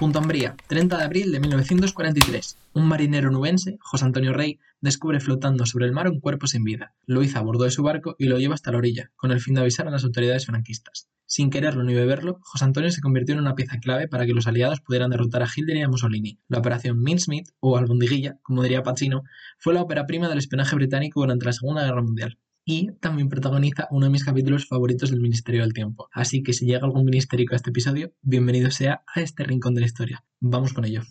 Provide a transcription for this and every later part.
Punto Ambría, 30 de abril de 1943. Un marinero nubense, José Antonio Rey, descubre flotando sobre el mar un cuerpo sin vida. Lo hizo a bordo de su barco y lo lleva hasta la orilla, con el fin de avisar a las autoridades franquistas. Sin quererlo ni beberlo, José Antonio se convirtió en una pieza clave para que los aliados pudieran derrotar a Hitler y a Mussolini. La operación Mincemeat, o Albondiguilla, como diría Pacino, fue la ópera prima del espionaje británico durante la Segunda Guerra Mundial y también protagoniza uno de mis capítulos favoritos del Ministerio del Tiempo. Así que si llega algún ministerico a este episodio, bienvenido sea a este rincón de la historia. Vamos con ello.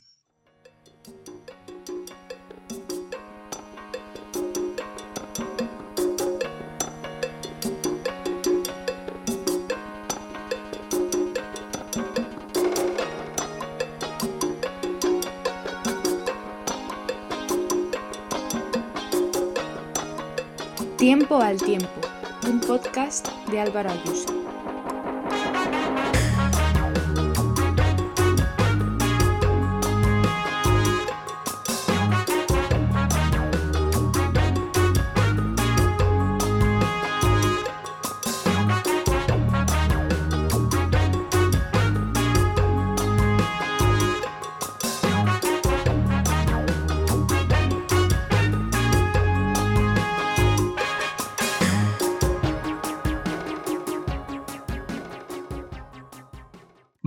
Tiempo al Tiempo, un podcast de Álvaro Ayuso.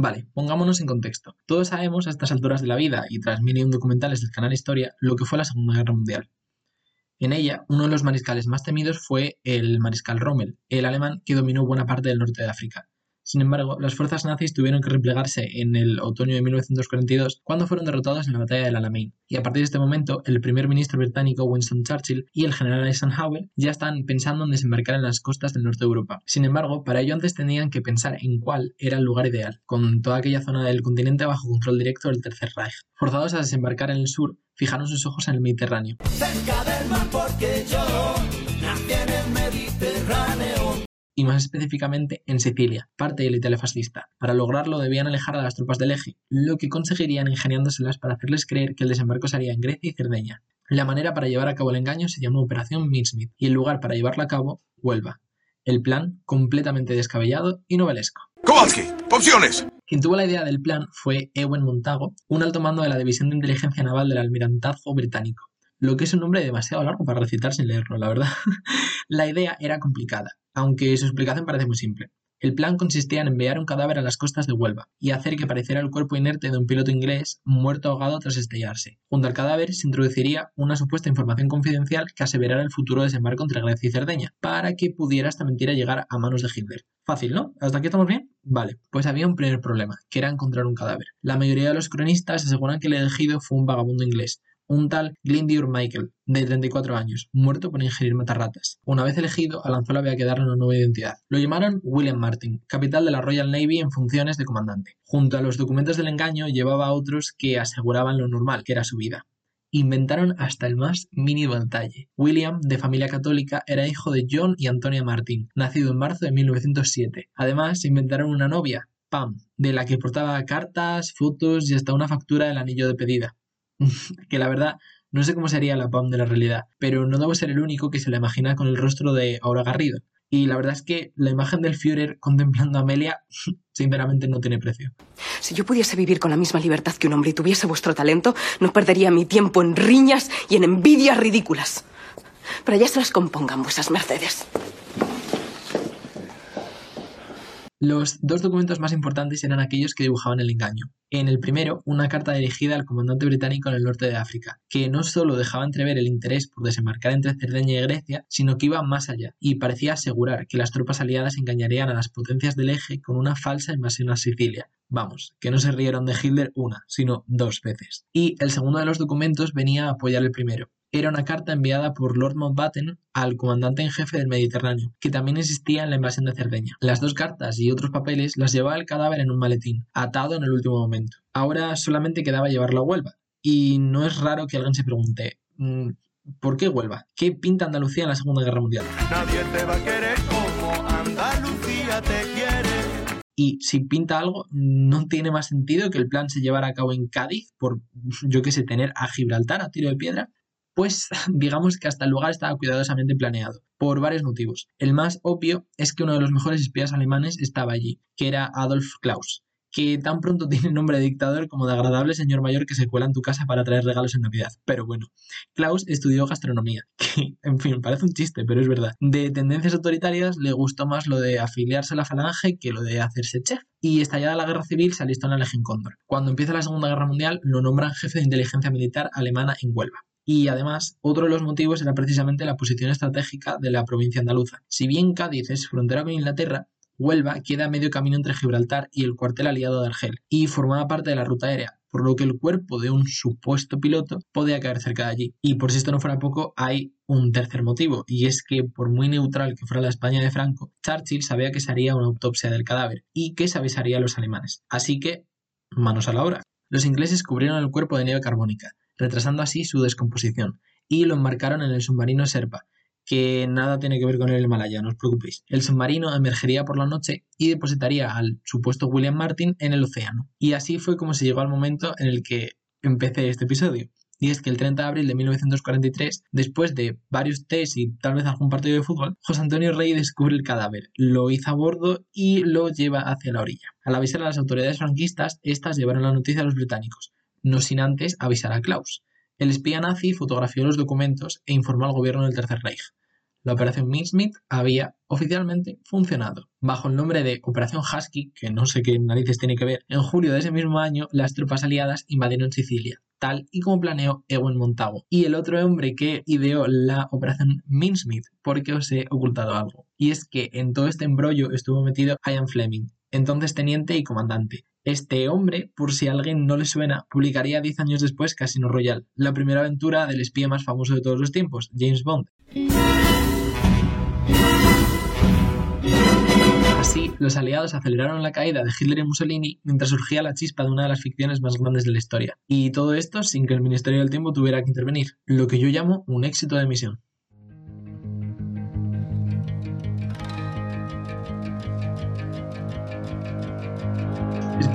Vale, pongámonos en contexto. Todos sabemos a estas alturas de la vida y tras mil y un documentales del canal Historia lo que fue la Segunda Guerra Mundial. En ella, uno de los mariscales más temidos fue el mariscal Rommel, el alemán que dominó buena parte del norte de África. Sin embargo, las fuerzas nazis tuvieron que replegarse en el otoño de 1942 cuando fueron derrotados en la batalla del Alamein. Y a partir de este momento, el primer ministro británico Winston Churchill y el general Eisenhower ya están pensando en desembarcar en las costas del norte de Europa. Sin embargo, para ello antes tenían que pensar en cuál era el lugar ideal, con toda aquella zona del continente bajo control directo del Tercer Reich. Forzados a desembarcar en el sur, fijaron sus ojos en el Mediterráneo. Y más específicamente en Sicilia, parte de la Italia fascista. Para lograrlo debían alejar a las tropas del eje, lo que conseguirían ingeniándoselas para hacerles creer que el desembarco sería en Grecia y Cerdeña. La manera para llevar a cabo el engaño se llamó Operación Mincemeat y el lugar para llevarla a cabo, Huelva. El plan, completamente descabellado y novelesco. Kowalski, opciones. Quien tuvo la idea del plan fue Ewen Montago, un alto mando de la División de Inteligencia Naval del Almirantazgo Británico, lo que es un nombre demasiado largo para recitar sin leerlo, la verdad. la idea era complicada, aunque su explicación parece muy simple. El plan consistía en enviar un cadáver a las costas de Huelva y hacer que pareciera el cuerpo inerte de un piloto inglés muerto ahogado tras estrellarse. Junto al cadáver se introduciría una supuesta información confidencial que aseverara el futuro desembarco entre Grecia y Cerdeña, para que pudiera esta mentira llegar a manos de Hitler. Fácil, ¿no? ¿Hasta aquí estamos bien? Vale, pues había un primer problema, que era encontrar un cadáver. La mayoría de los cronistas aseguran que el elegido fue un vagabundo inglés, un tal Glindur Michael, de 34 años, muerto por ingerir matarratas. Una vez elegido, Alanzola había que darle una nueva identidad. Lo llamaron William Martin, capital de la Royal Navy en funciones de comandante. Junto a los documentos del engaño llevaba otros que aseguraban lo normal, que era su vida inventaron hasta el más mínimo detalle. William, de familia católica, era hijo de John y Antonia Martin, nacido en marzo de 1907. Además, inventaron una novia, Pam, de la que portaba cartas, fotos y hasta una factura del anillo de pedida. que la verdad no sé cómo sería la PAM de la realidad, pero no debo ser el único que se la imagina con el rostro de Aura Garrido. Y la verdad es que la imagen del Führer contemplando a Amelia, sinceramente, no tiene precio. Si yo pudiese vivir con la misma libertad que un hombre y tuviese vuestro talento, no perdería mi tiempo en riñas y en envidias ridículas. Pero ya se las compongan vuestras mercedes. Los dos documentos más importantes eran aquellos que dibujaban el engaño. En el primero, una carta dirigida al comandante británico en el norte de África, que no solo dejaba entrever el interés por desembarcar entre Cerdeña y Grecia, sino que iba más allá y parecía asegurar que las tropas aliadas engañarían a las potencias del eje con una falsa invasión a Sicilia. Vamos, que no se rieron de Hitler una, sino dos veces. Y el segundo de los documentos venía a apoyar el primero, era una carta enviada por Lord Mountbatten al comandante en jefe del Mediterráneo, que también existía en la invasión de Cerdeña. Las dos cartas y otros papeles las llevaba el cadáver en un maletín, atado en el último momento. Ahora solamente quedaba llevarlo a Huelva. Y no es raro que alguien se pregunte, mm, ¿por qué Huelva? ¿Qué pinta Andalucía en la Segunda Guerra Mundial? Nadie te va a querer como Andalucía te quiere. Y si pinta algo, no tiene más sentido que el plan se llevara a cabo en Cádiz, por, yo qué sé, tener a Gibraltar a tiro de piedra, pues digamos que hasta el lugar estaba cuidadosamente planeado, por varios motivos. El más obvio es que uno de los mejores espías alemanes estaba allí, que era Adolf Klaus, que tan pronto tiene nombre de dictador como de agradable señor mayor que se cuela en tu casa para traer regalos en Navidad. Pero bueno, Klaus estudió gastronomía, que en fin, parece un chiste, pero es verdad. De tendencias autoritarias le gustó más lo de afiliarse a la falange que lo de hacerse chef. Y estallada la guerra civil se alistó en la Legión Cóndor. Cuando empieza la Segunda Guerra Mundial lo nombran jefe de inteligencia militar alemana en Huelva. Y además, otro de los motivos era precisamente la posición estratégica de la provincia andaluza. Si bien Cádiz es frontera con Inglaterra, Huelva queda a medio camino entre Gibraltar y el cuartel aliado de Argel, y formaba parte de la ruta aérea, por lo que el cuerpo de un supuesto piloto podía caer cerca de allí. Y por si esto no fuera poco, hay un tercer motivo, y es que por muy neutral que fuera la España de Franco, Churchill sabía que se haría una autopsia del cadáver y que se avisaría a los alemanes. Así que, manos a la obra. Los ingleses cubrieron el cuerpo de nieve carbónica, retrasando así su descomposición, y lo embarcaron en el submarino Serpa, que nada tiene que ver con el Himalaya, no os preocupéis. El submarino emergería por la noche y depositaría al supuesto William Martin en el océano. Y así fue como se llegó al momento en el que empecé este episodio. Y es que el 30 de abril de 1943, después de varios test y tal vez algún partido de fútbol, José Antonio Rey descubre el cadáver, lo hizo a bordo y lo lleva hacia la orilla. Al avisar a las autoridades franquistas, estas llevaron la noticia a los británicos, no sin antes avisar a Klaus. El espía nazi fotografió los documentos e informó al gobierno del Tercer Reich. La operación Mincemeat había oficialmente funcionado. Bajo el nombre de Operación Husky, que no sé qué narices tiene que ver, en julio de ese mismo año las tropas aliadas invadieron Sicilia, tal y como planeó Ewen Montago. Y el otro hombre que ideó la Operación Mincemeat, porque os he ocultado algo. Y es que en todo este embrollo estuvo metido Ian Fleming, entonces teniente y comandante. Este hombre, por si a alguien no le suena, publicaría 10 años después Casino Royale, la primera aventura del espía más famoso de todos los tiempos, James Bond. Así, los aliados aceleraron la caída de Hitler y Mussolini mientras surgía la chispa de una de las ficciones más grandes de la historia. Y todo esto sin que el Ministerio del Tiempo tuviera que intervenir, lo que yo llamo un éxito de misión.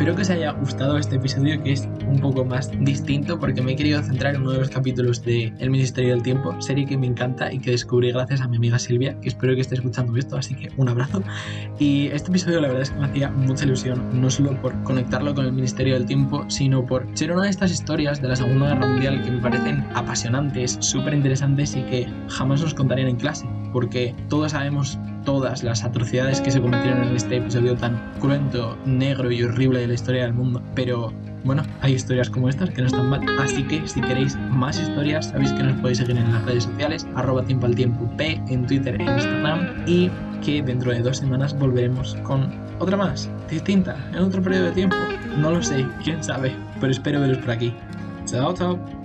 Espero que os haya gustado este episodio que es un poco más distinto porque me he querido centrar en uno de los capítulos de El Ministerio del Tiempo, serie que me encanta y que descubrí gracias a mi amiga Silvia, que espero que esté escuchando esto, así que un abrazo. Y este episodio la verdad es que me hacía mucha ilusión, no solo por conectarlo con el Ministerio del Tiempo, sino por ser una de estas historias de la Segunda Guerra Mundial que me parecen apasionantes, súper interesantes y que jamás nos contarían en clase, porque todos sabemos todas las atrocidades que se cometieron en este episodio tan cruento, negro y horrible de la historia del mundo. Pero bueno, hay historias como estas que no están mal. Así que si queréis más historias, sabéis que nos podéis seguir en las redes sociales, arroba tiempo al tiempo P en Twitter e Instagram. Y que dentro de dos semanas volveremos con otra más, distinta, en otro periodo de tiempo. No lo sé, quién sabe, pero espero veros por aquí. Chao, chao.